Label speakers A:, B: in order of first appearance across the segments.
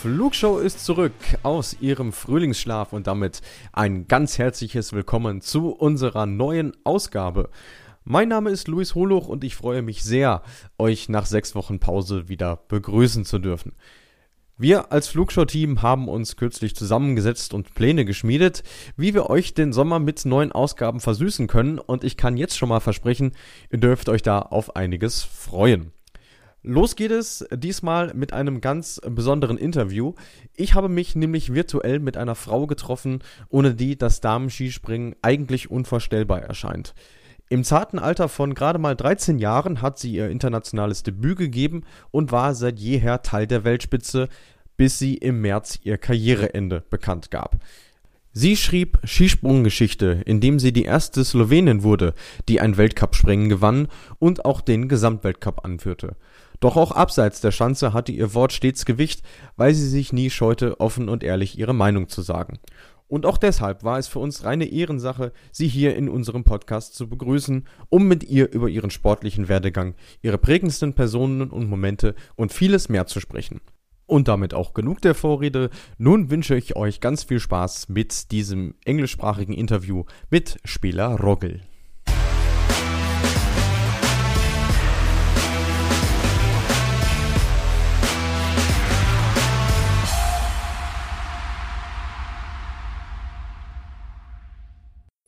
A: Flugshow ist zurück aus ihrem Frühlingsschlaf und damit ein ganz herzliches Willkommen zu unserer neuen Ausgabe. Mein Name ist Luis Holuch und ich freue mich sehr, euch nach sechs Wochen Pause wieder begrüßen zu dürfen. Wir als Flugshow-Team haben uns kürzlich zusammengesetzt und Pläne geschmiedet, wie wir euch den Sommer mit neuen Ausgaben versüßen können und ich kann jetzt schon mal versprechen, ihr dürft euch da auf einiges freuen. Los geht es diesmal mit einem ganz besonderen Interview. Ich habe mich nämlich virtuell mit einer Frau getroffen, ohne die das Damenskispringen eigentlich unvorstellbar erscheint. Im zarten Alter von gerade mal 13 Jahren hat sie ihr internationales Debüt gegeben und war seit jeher Teil der Weltspitze, bis sie im März ihr Karriereende bekannt gab. Sie schrieb Skisprunggeschichte, indem sie die erste Slowenin wurde, die ein Weltcup-Springen gewann und auch den Gesamtweltcup anführte. Doch auch abseits der Schanze hatte ihr Wort stets Gewicht, weil sie sich nie scheute, offen und ehrlich ihre Meinung zu sagen. Und auch deshalb war es für uns reine Ehrensache, sie hier in unserem Podcast zu begrüßen, um mit ihr über ihren sportlichen Werdegang, ihre prägendsten Personen und Momente und vieles mehr zu sprechen. Und damit auch genug der Vorrede. Nun wünsche ich euch ganz viel Spaß mit diesem englischsprachigen Interview mit Spieler Rogel.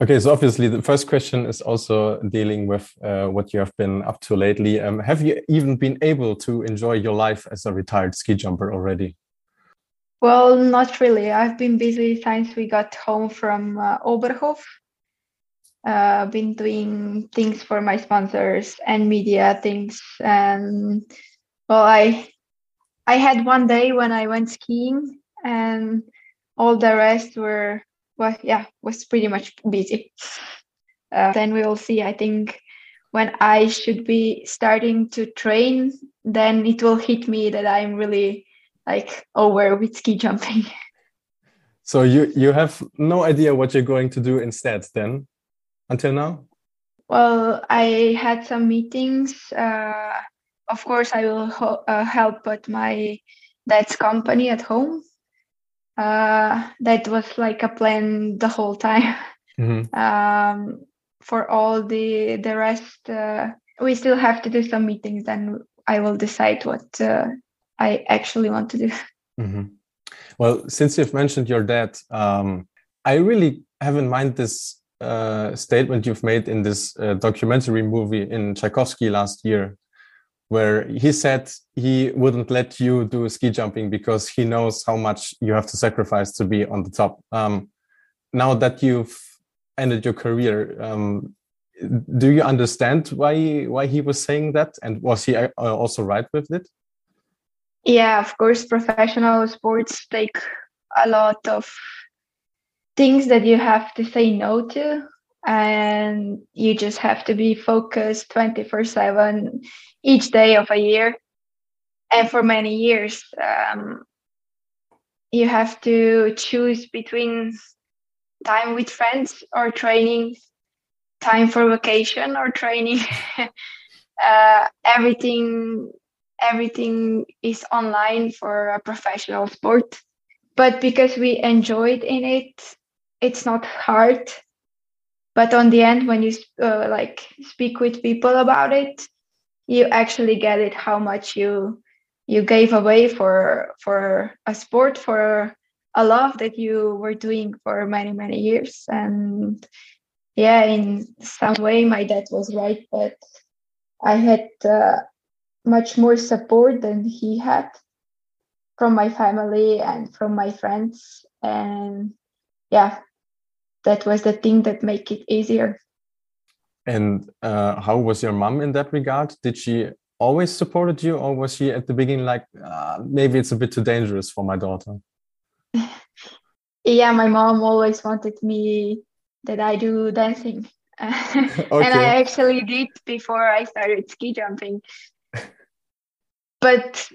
A: Okay, so obviously the first question is also dealing with uh, what you have been up to lately. Um, have you even been able to enjoy your life as a retired ski jumper already?
B: Well, not really. I've been busy since we got home from uh, Oberhof. Uh, been doing things for my sponsors and media things, and well, I I had one day when I went skiing, and all the rest were well, yeah, was pretty much busy. Uh, then we will see. I think when I should be starting to train, then it will hit me that I'm really like over with ski jumping.
A: So you you have no idea what you're going to do instead then, until now.
B: Well, I had some meetings. Uh, of course, I will uh, help at my dad's company at home uh, that was like a plan the whole time. Mm-hmm. Um, for all the the rest, uh, we still have to do some meetings. Then I will decide what uh, I actually want to do.
A: Mm-hmm. Well, since you've mentioned your dad, um, I really have in mind this uh, statement you've made in this uh, documentary movie in Tchaikovsky last year, where he said he wouldn't let you do ski jumping because he knows how much you have to sacrifice to be on the top. Um, now that you've ended your career, um, do you understand why why he was saying that, and was he uh, also right with it?
B: Yeah, of course. Professional sports take a lot of things that you have to say no to and you just have to be focused 24 7 each day of a year. And for many years um, you have to choose between time with friends or training time for vacation or training. Uh, everything everything is online for a professional sport. But because we enjoyed in it it's not hard but on the end when you uh, like speak with people about it you actually get it how much you you gave away for for a sport for a love that you were doing for many many years. And yeah in some way my dad was right but i had uh, much more support than he had from my family and from my friends. And yeah that was the thing that make it easier
A: and uh, how was your mom in that regard did she always supported you or was she at the beginning like uh, maybe it's a bit too dangerous for my daughter
B: yeah my mom always wanted me that I do dancing. okay. and I actually did before I started ski jumping. but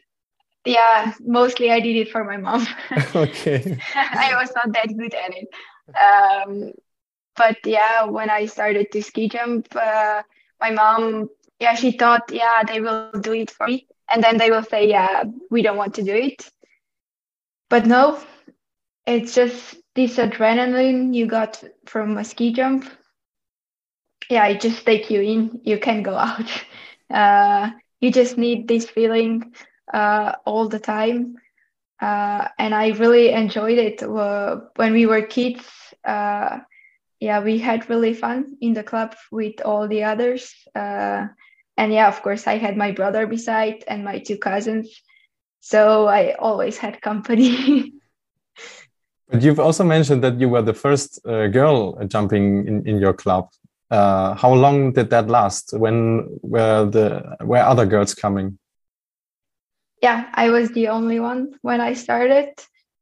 B: yeah, mostly I did it for my mom.
C: okay.
B: I was not that good at it. Um, but yeah, when I started to ski jump, uh, my mom, yeah, she thought, yeah, they will do it for me. And then they will say, yeah, we don't want to do it. But no, it's just this adrenaline you got from a ski jump. Yeah, it just take you in. You can go out. Uh, you just need this feeling uh, all the time. Uh, and I really enjoyed it uh, when we were kids. Uh, yeah, we had really fun in the club with all the others. Uh, and yeah, of course, I had my brother beside and my two cousins. So I always had company.
C: but you've also mentioned that you were the first uh, girl jumping in, in your club. Uh, how long did that last? When were the were other girls coming?
B: Yeah, I was the only one when I started.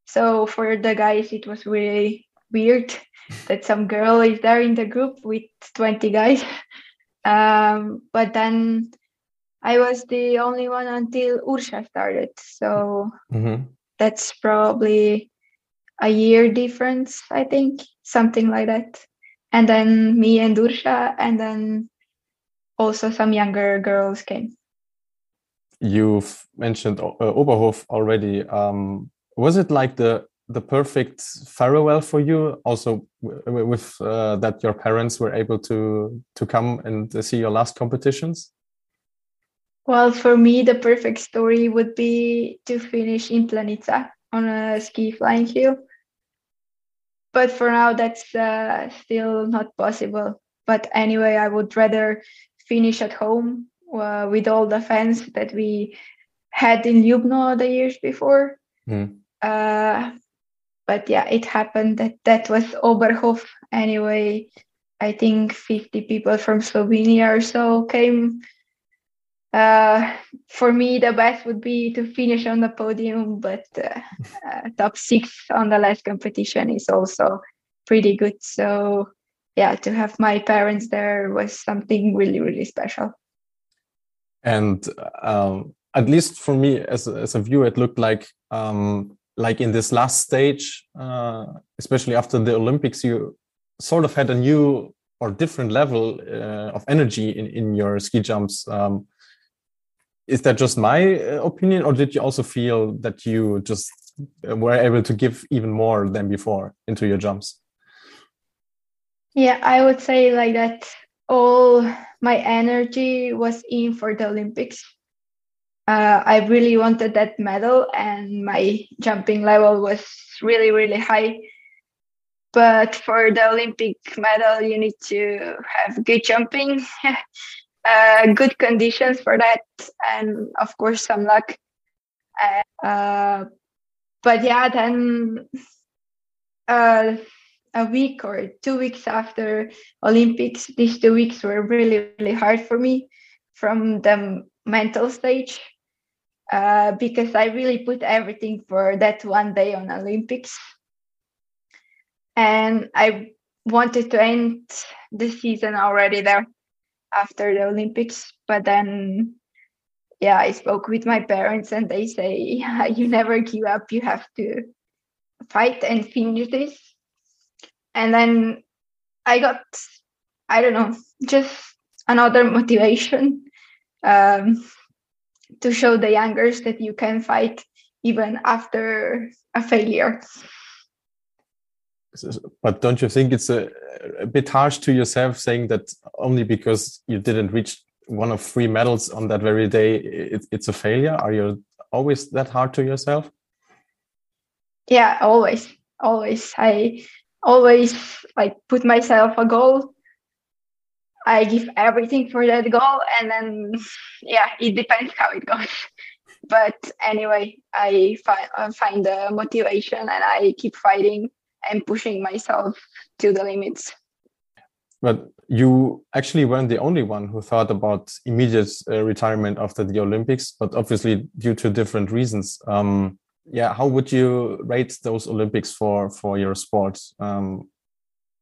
B: So for the guys, it was really weird that some girl is there in the group with 20 guys. Um, but then I was the only one until Urša started. So mm-hmm. that's probably a year difference, I think, something like that. And then me and Urša, and then also some younger girls came.
C: You've mentioned uh, Oberhof already. Um, was it like the the perfect farewell for you? Also with uh, that your parents were able to to come and see your last competitions?
B: Well for me the perfect story would be to finish in planica on a ski flying hill. But for now that's uh, still not possible. But anyway i would rather finish at home uh, with all the fans that we had in Ljubno the years before mm. uh, but yeah, it happened that that was Oberhof anyway. I think 50 people from Slovenia or so came. Uh, for me, the best would be to finish on the podium, but uh, uh, top six on the last competition is also pretty good. So, yeah, to have my parents there was something really, really special.
C: And um, at least for me, as a, as a viewer, it looked like um, like in this last stage, uh, especially after the Olympics, you sort of had a new or different level uh, of energy in, in your ski jumps. Um, is that just my uh, opinion, or did you also feel that you just uh, were able to give even more than before into your jumps?
B: Yeah, I would say like that. All my energy was in for the Olympics uh, I really wanted that medal, and my jumping level was really, really high. But for the Olympic medal, you need to have good jumping, uh, good conditions for that, and of course, some luck. Uh, but yeah, then uh, a week or two weeks after Olympics, these two weeks were really, really hard for me from the mental stage uh, because I really put everything for that one day on Olympics. And I wanted to end the season already there after the Olympics. But then, yeah, I spoke with my parents and they say, you never give up. You have to fight and finish this. And then I got, I don't know, just another motivation. Um, to show the youngers that you can fight even after a failure.
C: But don't you think it's a, a bit harsh to yourself saying that only because you didn't reach one of three medals on that very day, it, it's a failure? Are you always that hard to yourself?
B: Yeah, always, always. I always like put myself a goal I give everything for that goal, and then yeah, it depends how it goes. But anyway, I find I find the motivation, and I keep fighting and pushing myself to the limits.
C: But you actually weren't the only one who thought about immediate uh, retirement after the Olympics, but obviously due to different reasons. Um, yeah, how would you rate those Olympics for for your sport? Um,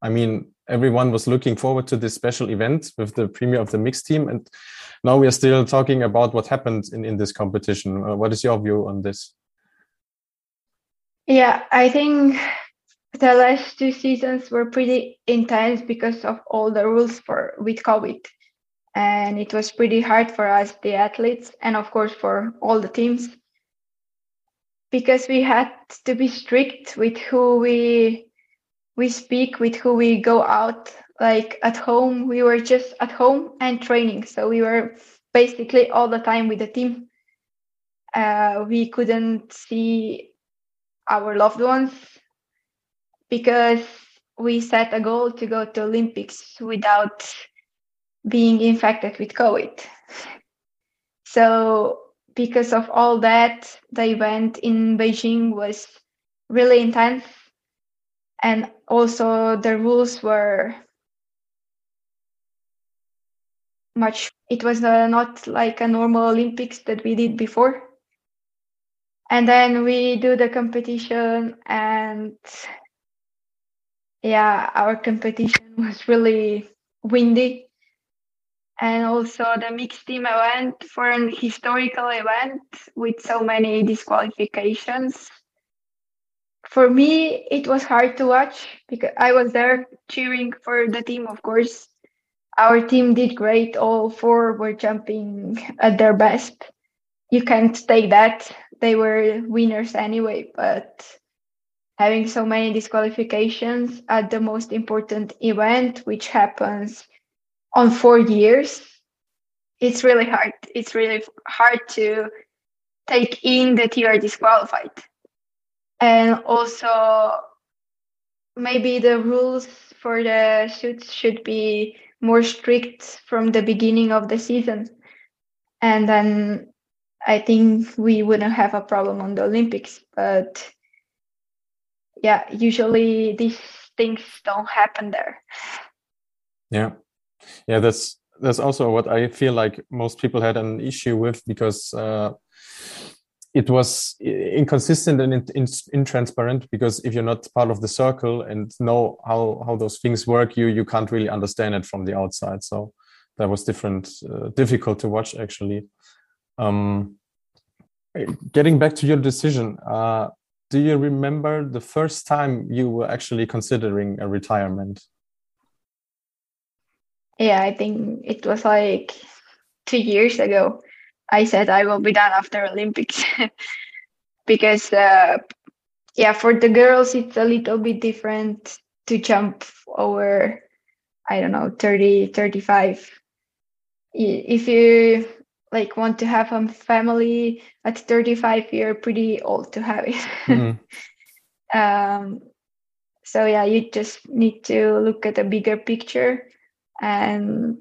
C: I mean, everyone was looking forward to this special event with the premiere of the mixed team, and now we are still talking about what happened in in this competition. Uh, what is your view on this?
B: Yeah, I think the last two seasons were pretty intense because of all the rules for with COVID. And it was pretty hard for us, the athletes, and of course for all the teams, because we had to be strict with who we we speak, with who we go out. Like at home, we were just at home and training, so we were basically all the time with the team. Uh, we couldn't see our loved ones because we set a goal to go to Olympics without being infected with COVID. So, because of all that, the event in Beijing was really intense. And also, the rules were much, it was uh, not like a normal Olympics that we did before and then we do the competition and yeah our competition was really windy and also the mixed team event for an historical event with so many disqualifications. For me it was hard to watch because i was there cheering for the team of course. Our team did great. All four were jumping at their best. You can't take that. They were winners anyway, but having so many disqualifications at the most important event, which happens on four years, it's really hard. It's really hard to take in that you are disqualified. And also, maybe the rules for the shoots should be more strict from the beginning of the season. And then I think we wouldn't have a problem on the Olympics. But yeah, usually these things don't happen there.
C: Yeah, yeah, that's that's also what I feel like most people had an issue with because uh, it was inconsistent and intransparent. Because if you're not part of the circle and know how how those things work, you you can't really understand it from the outside. So that was different, uh, difficult to watch actually. Um, getting back to your decision, uh, do you remember the first time you were actually considering a retirement?
B: Yeah, I think it was like two years ago. I said I will be done after Olympics because, uh, yeah, for the girls, it's a little bit different to jump over, I don't know, 30, 35. If you like want to have a family at 35 you're pretty old to have it mm-hmm. um, so yeah you just need to look at a bigger picture and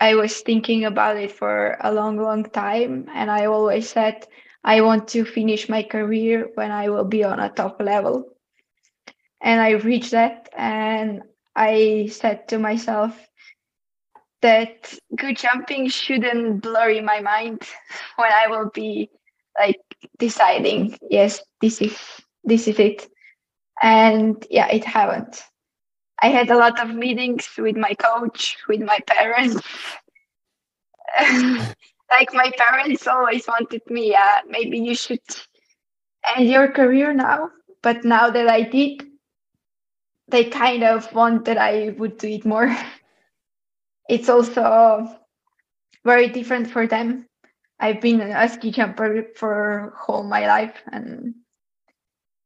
B: i was thinking about it for a long long time and i always said i want to finish my career when i will be on a top level and i reached that and i said to myself that good jumping shouldn't blur in my mind when I will be like deciding, yes, this is this is it. And yeah, it happened. I had a lot of meetings with my coach, with my parents. like my parents always wanted me, yeah, maybe you should end your career now. But now that I did, they kind of want that I would do it more. it's also very different for them. I've been a ski jumper for whole my life, and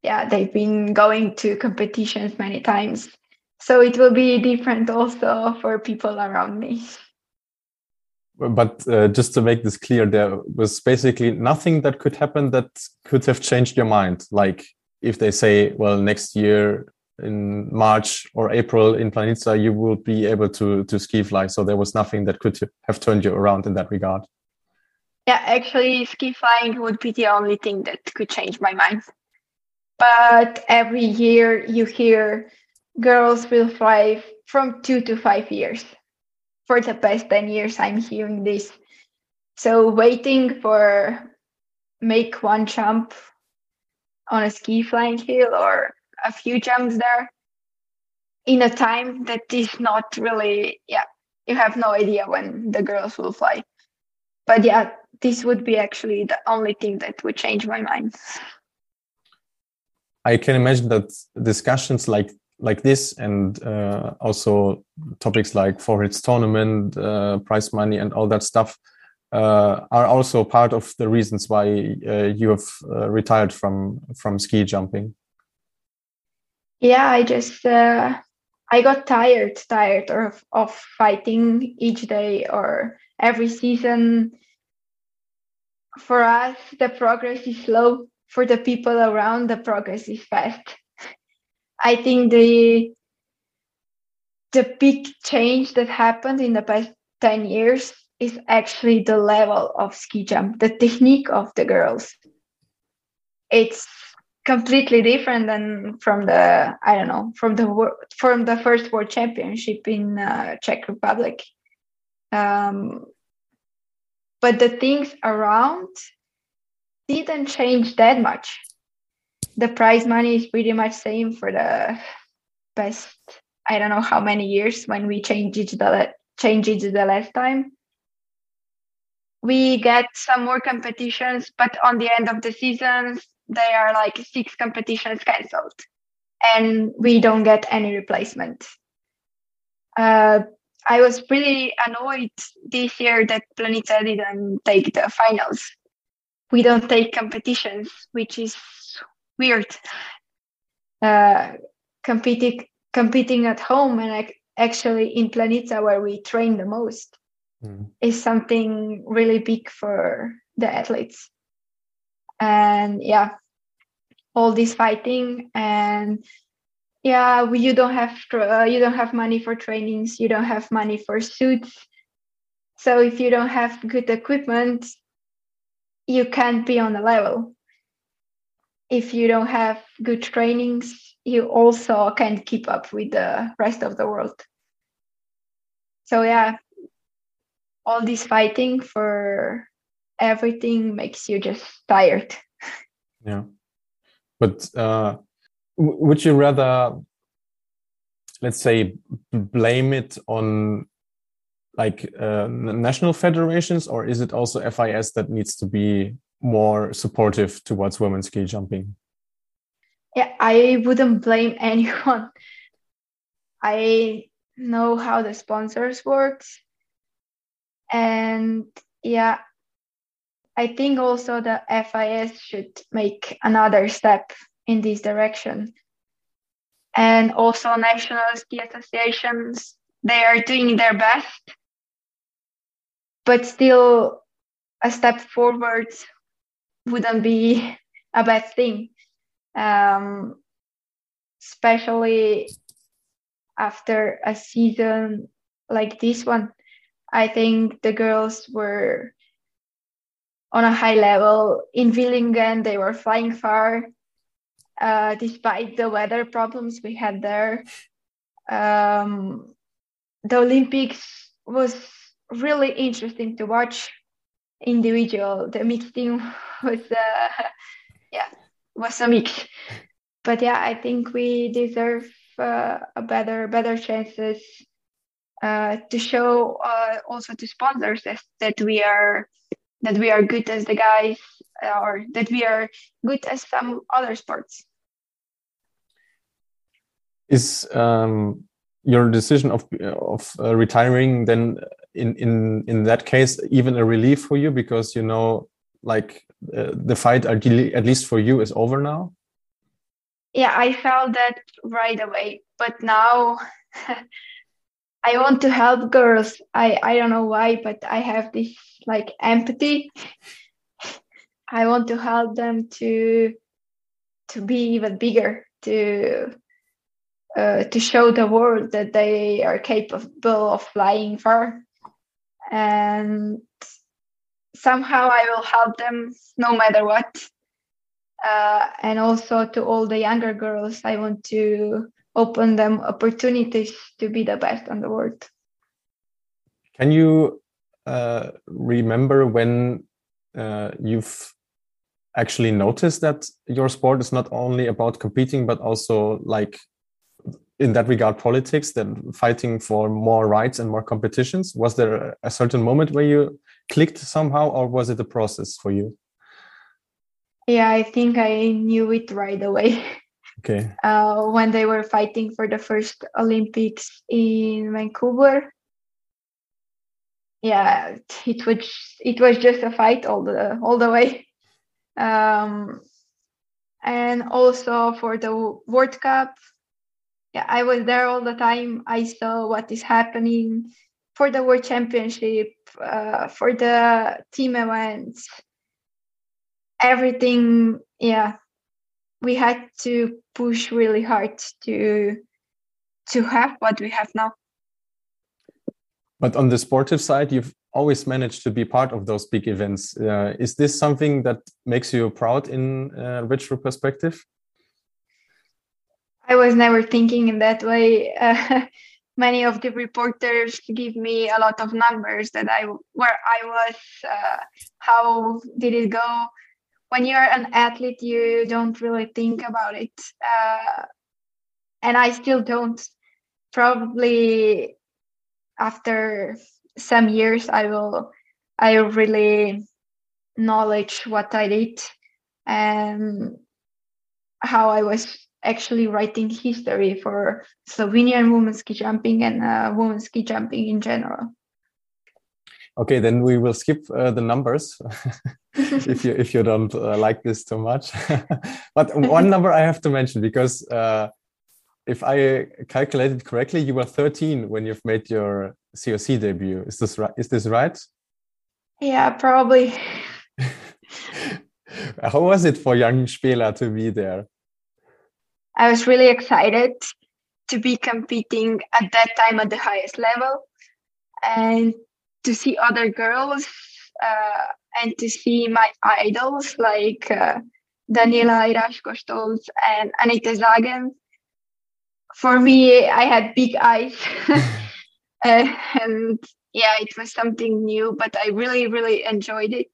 B: yeah, they've been going to competitions many times. So it will be different also for people around me.
C: But uh, just to make this clear, there was basically nothing that could happen that could have changed your mind. Like if they say, well, next year in March or April in Planica, you will be able to to ski fly. So there was nothing that could have turned you around in that regard.
B: Yeah, actually, ski flying would be the only thing that could change my mind. But every year you hear girls will fly from two to five years. For the past 10 years, I'm hearing this. So waiting for make one jump on a ski flying hill or a few jumps there in a time that is not really yeah you have no idea when the girls will fly but yeah this would be actually the only thing that would change my mind
C: i can imagine that discussions like like this and uh, also topics like Four Hills tournament uh, prize money and all that stuff uh, are also part of the reasons why uh, you have uh, retired from from ski jumping.
B: Yeah i just uh, i got tired tired of, of fighting each day or every season. For us the progress is slow. For the people around the progress is fast i think the the big change that happened in the past 10 years is actually the level of ski jump the technique of the girls it's completely different than from the I don't know from the from the first world championship in uh, Czech Republic. Um, but the things around didn't change that much. The prize money is pretty much same for the best. I don't know how many years when we changed it the changed it the last time. We get some more competitions, but on the end of the seasons, there are like six competitions cancelled and we don't get any replacement. Uh, I was pretty annoyed this year that Planica didn't take the finals. We don't take competitions, which is weird. Uh, competing competing at home and actually in Planica where we train the most mm. is something really big for the athletes and yeah all this fighting and yeah you don't have uh, you don't have money for trainings you don't have money for suits so if you don't have good equipment you can't be on the level if you don't have good trainings you also can't keep up with the rest of the world so yeah all this fighting for everything makes you just tired.
C: Yeah. But uh, would you rather, let's say, blame it on like uh, national federations, or is it also FIS that needs to be more supportive towards women's ski jumping?
B: Yeah, I wouldn't blame anyone. I know how the sponsors works, and yeah, I think also the FIS should make another step in this direction. And also national ski associations, they are doing their best, but still a step forward wouldn't be a bad thing. Um, especially after a season like this one. I think the girls were on a high level. In Villingen, they were flying far, uh, despite the weather problems we had there. Um, the Olympics was really interesting to watch. Individual, the mixed team was, uh, yeah, was a mix. But yeah, I think we deserve uh, a better, better chances uh, to show uh, also to sponsors that, that we are that we are good as the guys or that we are good as some other sports
C: is um, your decision of of uh, retiring then in in in that case even a relief for you because you know like uh, the fight at least for you is over now
B: yeah i felt that right away but now I want to help girls. I I don't know why, but I have this like empathy. I want to help them to to be even bigger, to uh, to show the world that they are capable of flying far, and somehow I will help them no matter what. Uh, and also to all the younger girls, I want to open them opportunities to be the best in the world.
C: Can you uh, remember when uh, you've actually noticed that your sport is not only about competing, but also like in that regard politics that fighting for more rights and more competitions? Was there a certain moment where you clicked somehow or was it a process for you?
B: Yeah i think i knew it right away.
C: Okay.
B: Uh, when they were fighting for the first olympics in vancouver. Yeah it was it was just a fight all the all the way. Um, and also for the world cup yeah, I was there all the time. I saw what is happening for the World Championship, uh, for the team events, everything. Yeah, we had to push really hard to to have what we have now.
C: But on the sportive side, you've always managed to be part of those big events. Uh, is this something that makes you proud in a retro perspective?
B: I was never thinking in that way. Uh, many of the reporters give me a lot of numbers that I where I was, uh, how did it go. When you're an athlete, you don't really think about it, uh, and I still don't. Probably after some years, I will. I really knowledge what I did and how I was actually writing history for Slovenian women's ski jumping and uh, women's ski jumping in general.
C: Okay, then we will skip uh, the numbers if you if you don't uh, like this too much. but one number I have to mention because uh, if I calculated correctly, you were 13 when you've made your COC debut. Is this right? Is this right?
B: Yeah, probably.
C: How was it for young Špela to be there?
B: I was really excited to be competing at that time at the highest level and to see other girls uh, and to see my idols like uh, Daniela Iraschko-Stolz and Anette Sagen. For me, I had big eyes. and yeah, it was something new, but I really, really enjoyed it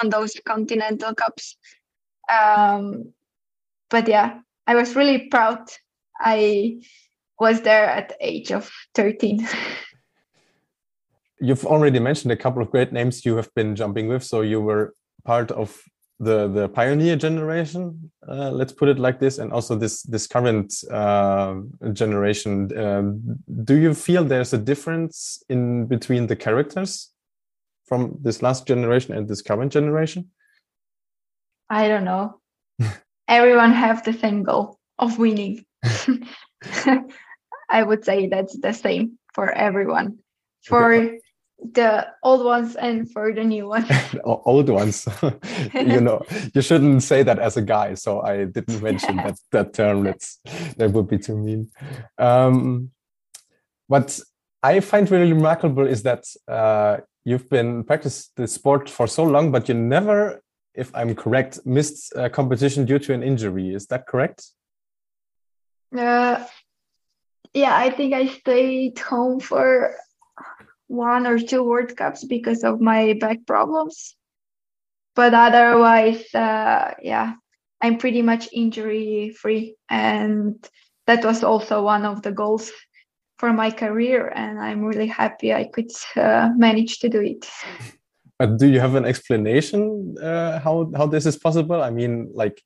B: on those continental cups. Um, but yeah, I was really proud. I was there at the age of 13.
C: You've already mentioned a couple of great names you have been jumping with. So you were part of the the pioneer generation, uh, let's put it like this, and also this this current uh, generation. Um, do you feel there's a difference in between the characters from this last generation and this current generation?
B: I don't know everyone have the same goal of winning. I would say that's the same for everyone, for okay. the old ones and for the new ones.
C: old ones, you know, you shouldn't say that as a guy. So I didn't mention that that term. That's that would be too mean. Um, what I find really remarkable is that uh, you've been practiced the sport for so long, but you never if I'm correct, missed uh, competition due to an injury. Is that correct?
B: Uh, yeah, I think I stayed home for one or two World Cups because of my back problems. But otherwise, uh, yeah, I'm pretty much injury free. And that was also one of the goals for my career. And I'm really happy I could uh, manage to do it.
C: But do you have an explanation uh, how how this is possible? I mean, like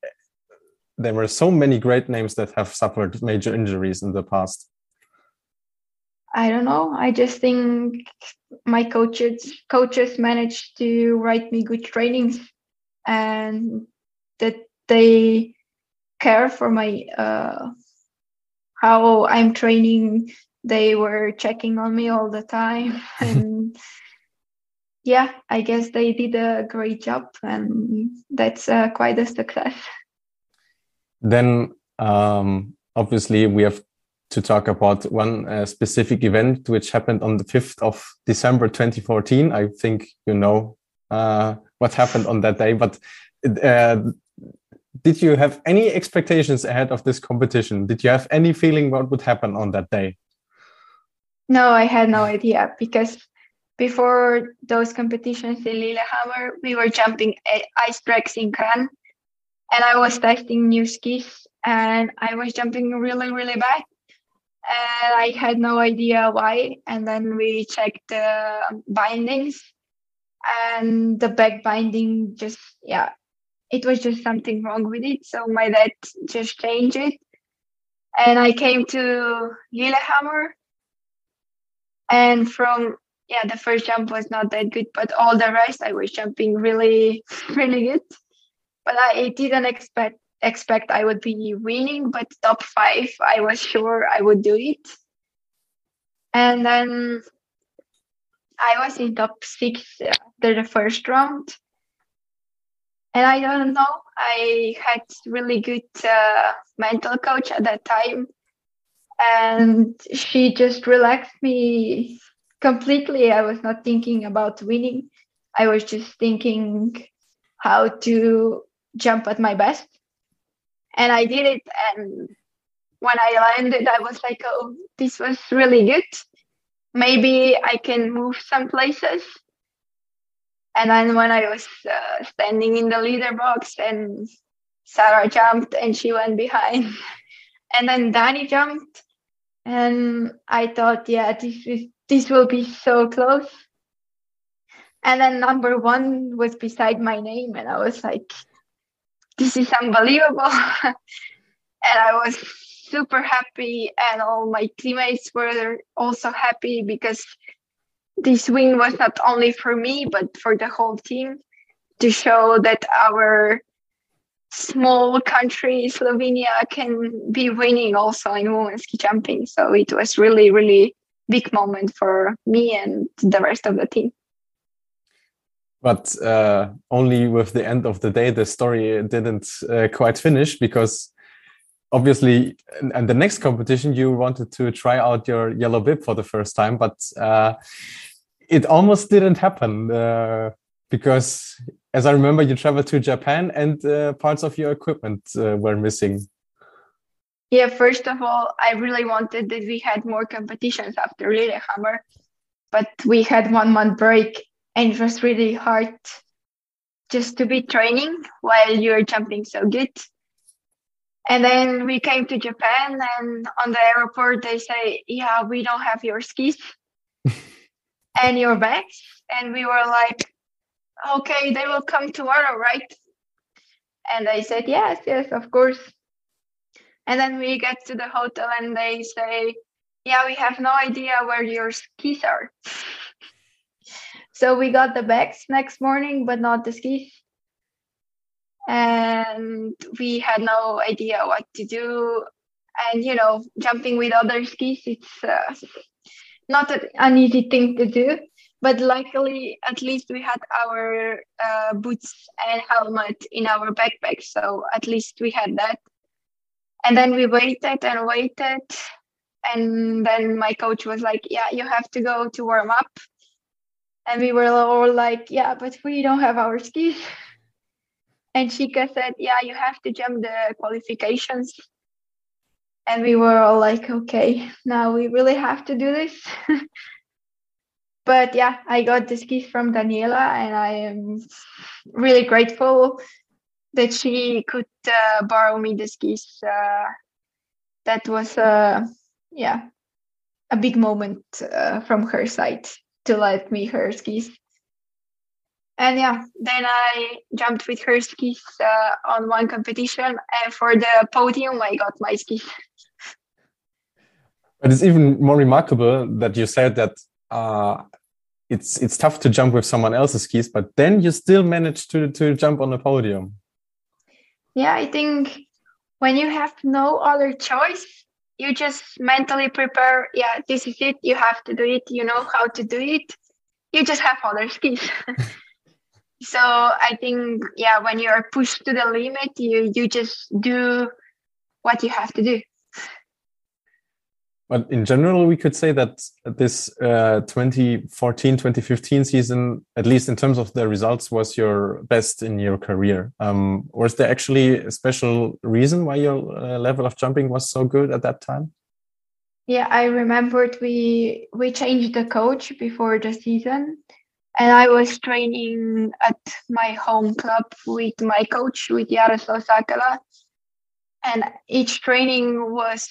C: there were so many great names that have suffered major injuries in the past.
B: I don't know. I just think my coaches coaches managed to write me good trainings, and that they care for my uh, how I'm training. They were checking on me all the time, and yeah, I guess they did a great job, and that's uh, quite a success.
C: Then, um, obviously, we have to talk about one uh, specific event which happened on the 5th of December 2014. I think you know uh, what happened on that day, but uh, did you have any expectations ahead of this competition? Did you have any feeling what would happen on that day?
B: No, I had no idea because before those competitions in Lillehammer, we were jumping ice tracks in Kranj, and I was testing new skis, and I was jumping really, really bad. and I had no idea why. And then we checked the bindings, and the back binding just yeah, it was just something wrong with it. So my dad just changed it, and I came to Lillehammer. And from yeah, the first jump was not that good, but all the rest I was jumping really, really good. But I didn't expect expect I would be winning, but top five, I was sure I would do it. And then I was in top six after the first round. And I don't know, I had really good uh, mental coach at that time. And she just relaxed me completely. I was not thinking about winning. I was just thinking how to jump at my best and I did it. And when I landed, I was like, oh, this was really good. Maybe I can move some places. And then when I was uh, standing in the leader box and Sarah jumped and she went behind, and then Danny jumped, and I thought, yeah, this is this will be so close. And then number one was beside my name, and I was like, this is unbelievable. and I was super happy, and all my teammates were also happy because this win was not only for me, but for the whole team to show that our small country, Slovenia, can be winning also in women's ski jumping. So it was really, really big moment for me and the rest of the team.
C: But uh, only with the end of the day the story didn't uh, quite finish because obviously and the next competition you wanted to try out your yellow bib for the first time but uh, it almost didn't happen uh, because as i remember you traveled to japan and uh, parts of your equipment uh, were missing
B: yeah first of all i really wanted that we had more competitions after lillehammer but we had one month break and it was really hard just to be training while you're jumping so good. And then we came to Japan, and on the airport, they say, Yeah, we don't have your skis and your bags. And we were like, Okay, they will come tomorrow, right? And I said, Yes, yes, of course. And then we get to the hotel, and they say, Yeah, we have no idea where your skis are. So we got the bags next morning, but not the skis. And we had no idea what to do. And, you know, jumping with other skis, it's uh, not an easy thing to do. But luckily, at least we had our uh, boots and helmet in our backpack. So at least we had that. And then we waited and waited. And then my coach was like, Yeah, you have to go to warm up and we were all like, yeah, but we don't have our skis. And Shika said, yeah, you have to jump the qualifications. And we were all like, okay, now we really have to do this. but yeah, I got the skis from Daniela, and I am really grateful that she could uh, borrow me the skis. Uh, that was, uh, yeah, a big moment uh, from her side to let me her skis. And yeah, then I jumped with her skis uh, on one competition, and for the podium, I got my skis.
C: But it's even more remarkable that you said that uh, it's it's tough to jump with someone else's skis, but then you still managed to to jump on the podium.
B: Yeah, I think when you have no other choice, you just mentally prepare. Yeah this is it. You have to do it. You know how to do it. You just have other skills. So i think yeah when you're pushed to the limit you you just do what you have to do
C: but in general, we could say that this uh, 2014 2015 season, at least in terms of the results, was your best in your career. Um, was there actually a special reason why your uh, level of jumping was so good at that time?
B: Yeah, I remembered we we changed the coach before the season, and I was training at my home club with my coach with Jaroslav Sakala, and each training was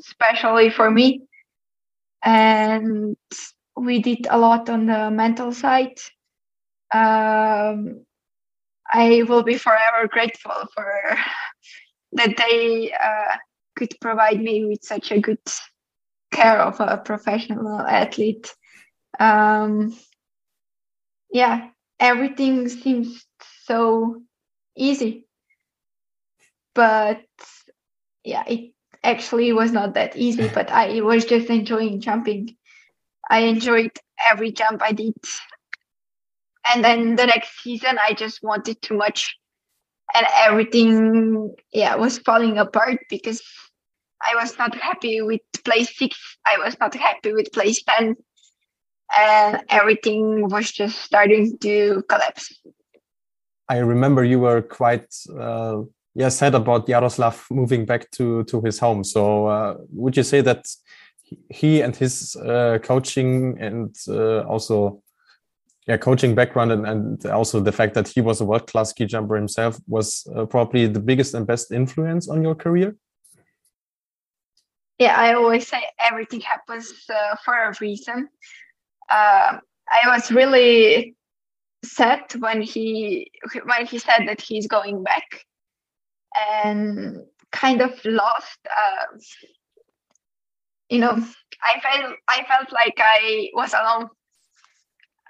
B: especially for me. And we did a lot on the mental side. Um, I will be forever grateful for that they uh, could provide me with such a good care of a professional athlete. Um, yeah, everything seems so easy, but yeah, it actually was not that easy. But I was just enjoying jumping. I enjoyed every jump I did. And then the next season, I just wanted too much and everything yeah was falling apart because i was not happy with place six i was not happy with place 10 and everything was just starting to collapse
C: i remember you were quite uh, yeah said about Jaroslav moving back to to his home so uh, would you say that he and his uh, coaching and uh, also yeah, coaching background and, and also the fact that he was a world class ski jumper himself was uh, probably the biggest and best influence on your career.
B: Yeah, I always say everything happens uh, for a reason. Uh, I was really sad when he when he said that he's going back, and kind of lost. Uh, you know, I felt I felt like I was alone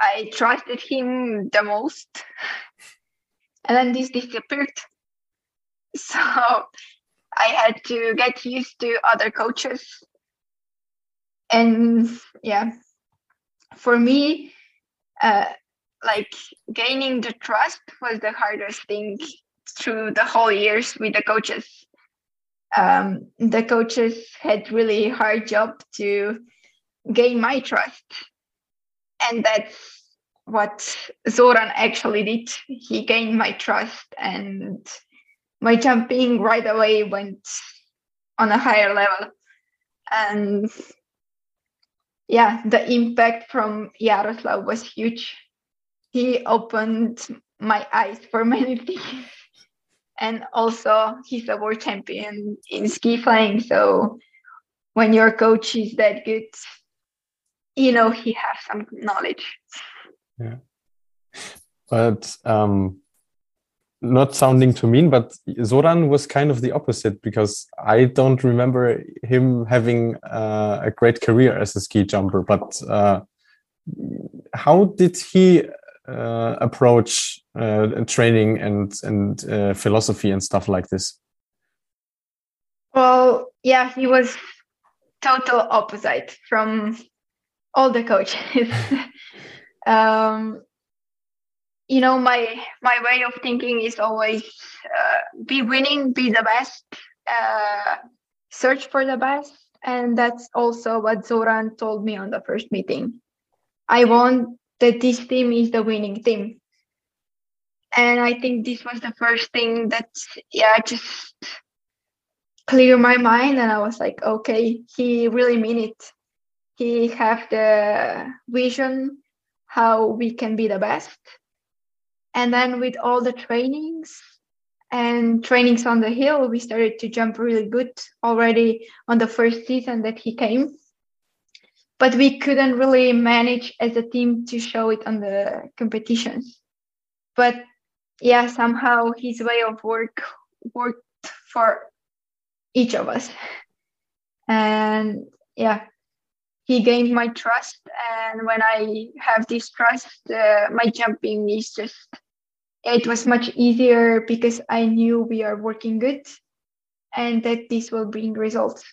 B: I trusted him the most. And then this disappeared. So I had to get used to other coaches. And yeah, for me, uh, like gaining the trust was the hardest thing through the whole years with the coaches. Um, the coaches had really hard job to gain my trust and that's what Zoran actually did. He gained my trust, and my jumping right away went on a higher level. And yeah, the impact from Jaroslav was huge. He opened my eyes for many things. And also, he's a world champion in ski flying. So, when your coach is that good, you know he has some knowledge
C: yeah but um not sounding too mean but zoran was kind of the opposite because i don't remember him having uh, a great career as a ski jumper but uh, how did he uh, approach uh, training and and uh, philosophy and stuff like this
B: well yeah he was total opposite from all the coaches. um, you know, my my way of thinking is always uh, be winning, be the best, uh, search for the best, and that's also what Zoran told me on the first meeting. I want that this team is the winning team, and I think this was the first thing that yeah just clear my mind, and I was like, okay, he really mean it. He have the vision how we can be the best. And then with all the trainings and trainings on the hill we started to jump really good already on the first season that he came but we couldn't really manage as a team to show it on the competitions. But yeah somehow his way of work worked for each of us. And yeah he gained my trust and when i have this trust uh, my jumping is just it was much easier because i knew we are working good and that this will bring results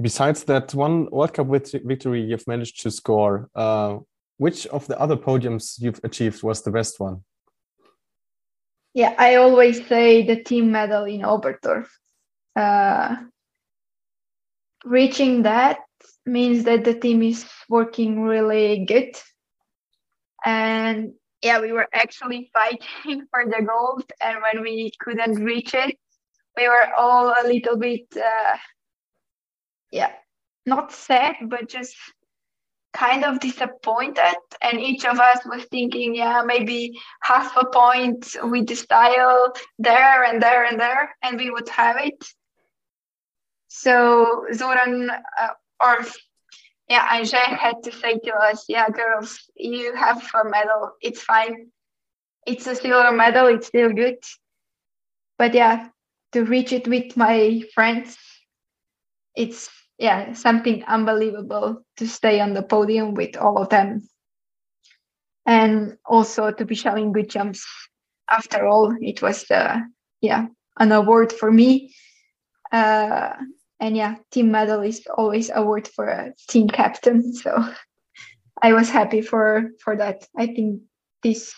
C: besides that one world cup victory you've managed to score uh, which of the other podiums you've achieved was the best one
B: yeah i always say the team medal in oberstdorf uh, reaching that means that the team is working really good. And yeah, we were actually fighting for the gold. And when we couldn't reach it, we were all a little bit, uh, yeah, not sad, but just kind of disappointed. And each of us was thinking yeah maybe half a point with the style there and there and there and we would have it. So zoran uh, or yeah Angers had to say to us yeah girls you have a medal. It's fine. It's a silver medal. It's still good. But yeah to reach it with my friends it's yeah, something unbelievable to stay on the podium with all of them. And also to be showing good jumps. After all, it was uh, yeah an award for me. Uh, and yeah, team medal is always award for a team captain. So I was happy for for that. I think this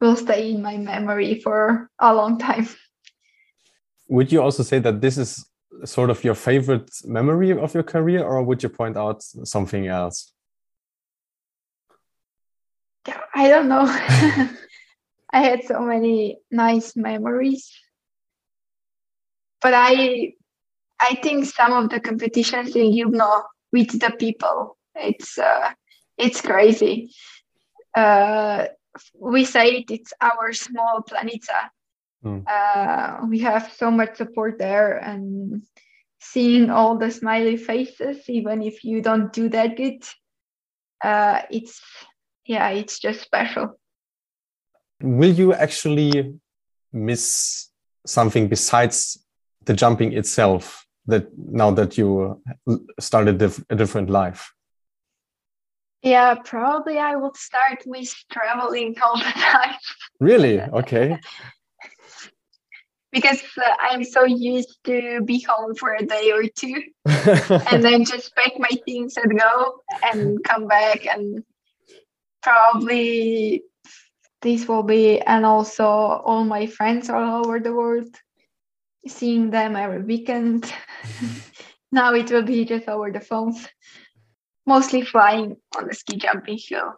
B: will stay in my memory for a long time.
C: Would you also say that this is sort of your favorite memory of your career, or would you point out something else?
B: I don't know. I had so many nice memories, but I, I think some of the competitions in Ljubno with the people, it's uh, it's crazy. Uh, we say it, it's our small planica Mm. Uh, we have so much support there and seeing all the smiley faces, even if you don't do that good, uh, it's yeah, it's just special.
C: Will you actually miss something besides the jumping itself? That now that you started a different life.
B: Yeah, probably I would start with traveling all the time.
C: Really? Okay.
B: Because uh, I'm so used to be home for a day or two and then just pack my things and go and come back and probably this will be and also all my friends all over the world seeing them every weekend. Now it will be just over the phones mostly flying on the ski jumping hill.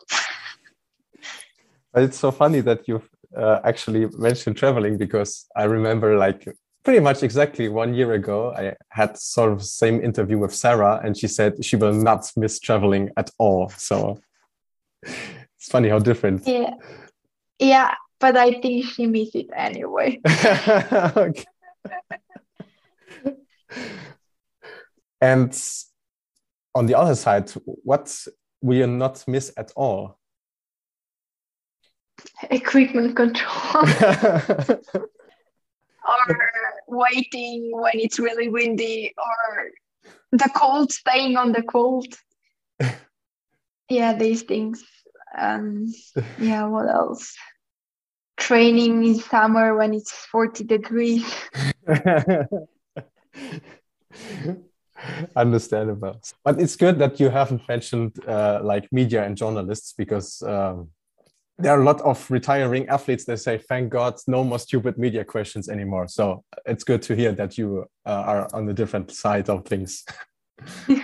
C: It's so funny that you've uh, actually mentioned traveling because I remember like pretty much exactly one year ago, I had sort of same interview with Sarah, and she said she will not miss traveling at all. So it's funny how different.
B: Yeah, yeah, but I think she missed it anyway.
C: and on the other side, what will you not miss at all?
B: Equipment control. Or waiting when it's really windy or the cold staying on the cold. Yeah these things. Um yeah what else? Training in summer when it's 40 degrees.
C: Understandable. But it's good that you haven't mentioned uh, like media and journalists because um, there are a lot of retiring athletes that say, thank God, no more stupid media questions anymore. So it's good to hear that you uh, are on the different side of things.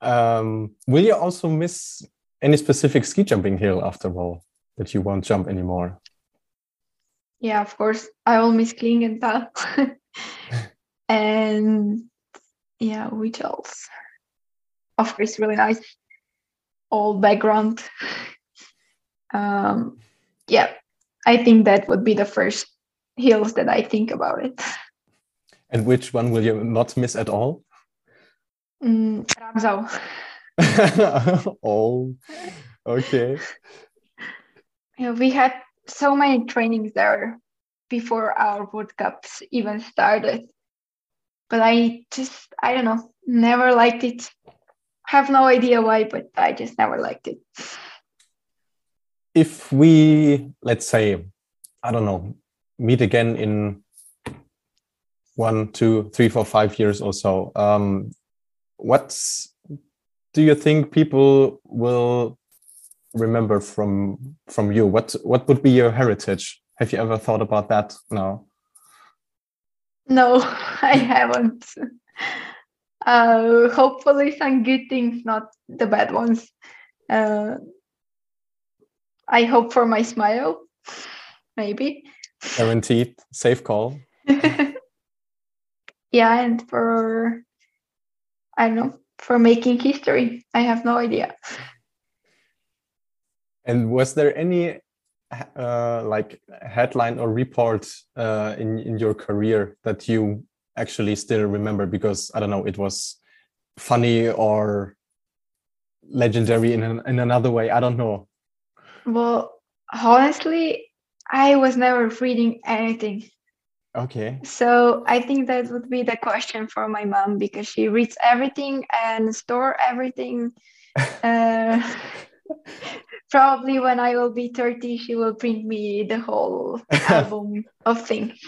C: um, will you also miss any specific ski jumping hill after all that you won't jump anymore?
B: Yeah, of course. I will miss Klingenthal. and yeah, which else? Of course, really nice old background. Um, yeah, I think that would be the first hills that I think about it.
C: And which one will you not miss at all?
B: Mm, Ramsau.
C: oh, okay.
B: Yeah, we had so many trainings there before our World Cups even started. But I just, I don't know, never liked it have no idea why, but I just never liked it.
C: If we, let's say, I don't know, meet again in one, two, three, four, five years or so, um, what do you think people will remember from from you? What what would be your heritage? Have you ever thought about that now?
B: No, I haven't uh, hopefully some good things, not the bad ones. Uh, I hope for my smile, maybe.
C: Guaranteed, safe call.
B: yeah, and for I don't know for making history. I have no idea.
C: And was there any uh, like headline or report uh, in in your career that you actually still remember? Because I don't know, it was funny or legendary in an, in another way. I don't know.
B: Well, honestly, I was never reading anything.
C: Okay.
B: So I think that would be the question for my mom because she reads everything and store everything. uh, probably when I will be 30, she will bring me the whole album of things.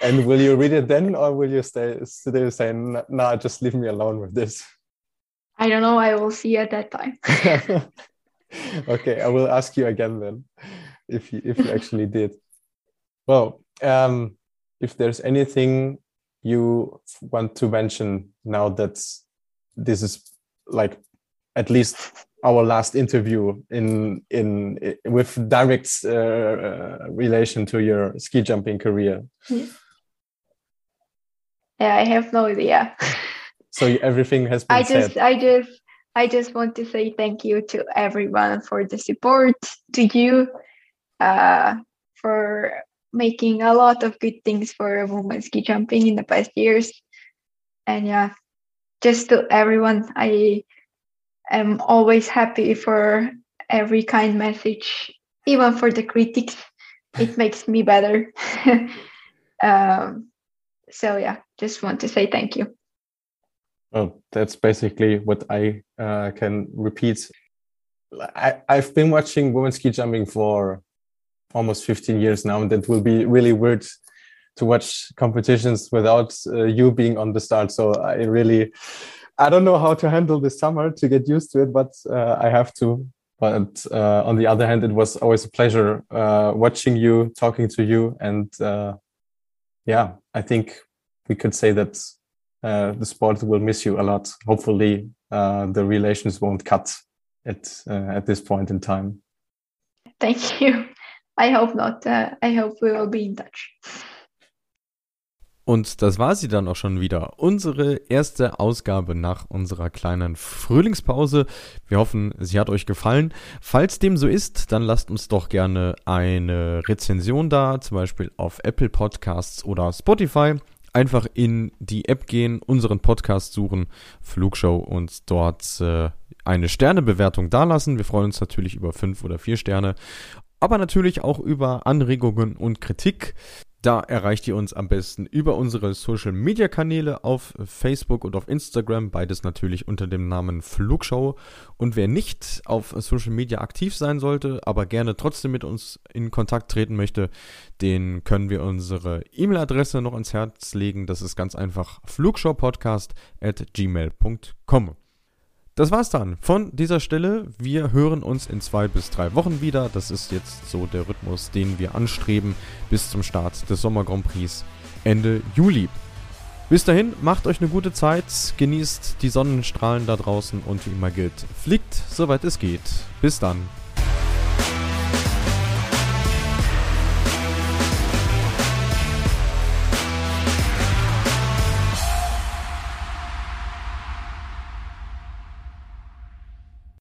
C: And will you read it then, or will you stay still say, "No, just leave me alone with this"?
B: I don't know. I will see at that time.
C: okay, I will ask you again then, if you if you actually did. Well, um, if there's anything you want to mention now that this is like at least our last interview in in with direct uh, uh, relation to your ski jumping career
B: yeah. i have no idea
C: so everything has been
B: i just
C: said.
B: i just i just want to say thank you to everyone for the support to you uh, for making a lot of good things for women's ski jumping in the past years and yeah just to everyone i am always happy for every kind message, even for the critics. It makes me better. um, so yeah, just want to say thank you.
C: Well, that's basically what I uh, can repeat. I, I've been watching women's ski jumping for almost 15 years now, and it will be really weird to watch competitions without uh, you being on the start. So I really I don't know how to handle this summer to get used to it, but uh, I have to. But uh, on the other hand, it was always a pleasure uh, watching you, talking to you, and uh, yeah, I think we could say that uh, the sport will miss you a lot. Hopefully, uh, the relations won't cut at at this point in time.
B: Thank you. I hope not. I hope we will be in touch.
A: Und das war sie dann auch schon wieder. Unsere erste Ausgabe nach unserer kleinen Frühlingspause. Wir hoffen, sie hat euch gefallen. Falls dem so ist, dann lasst uns doch gerne eine Rezension da, zum Beispiel auf Apple Podcasts oder Spotify. Einfach in die App gehen, unseren Podcast suchen, Flugshow und dort äh, eine Sternebewertung dalassen. Wir freuen uns natürlich über fünf oder vier Sterne aber natürlich auch über Anregungen und Kritik. Da erreicht ihr uns am besten über unsere Social Media Kanäle auf Facebook und auf Instagram, beides natürlich unter dem Namen Flugshow. Und wer nicht auf Social Media aktiv sein sollte, aber gerne trotzdem mit uns in Kontakt treten möchte, den können wir unsere E-Mail-Adresse noch ans Herz legen. Das ist ganz einfach flugshowpodcast at gmail.com. Das war's dann von dieser Stelle. Wir hören uns in zwei bis drei Wochen wieder. Das ist jetzt so der Rhythmus, den wir anstreben bis zum Start des Sommer Grand Prix Ende Juli. Bis dahin, macht euch eine gute Zeit, genießt die Sonnenstrahlen da draußen und wie immer gilt, fliegt soweit es geht. Bis dann.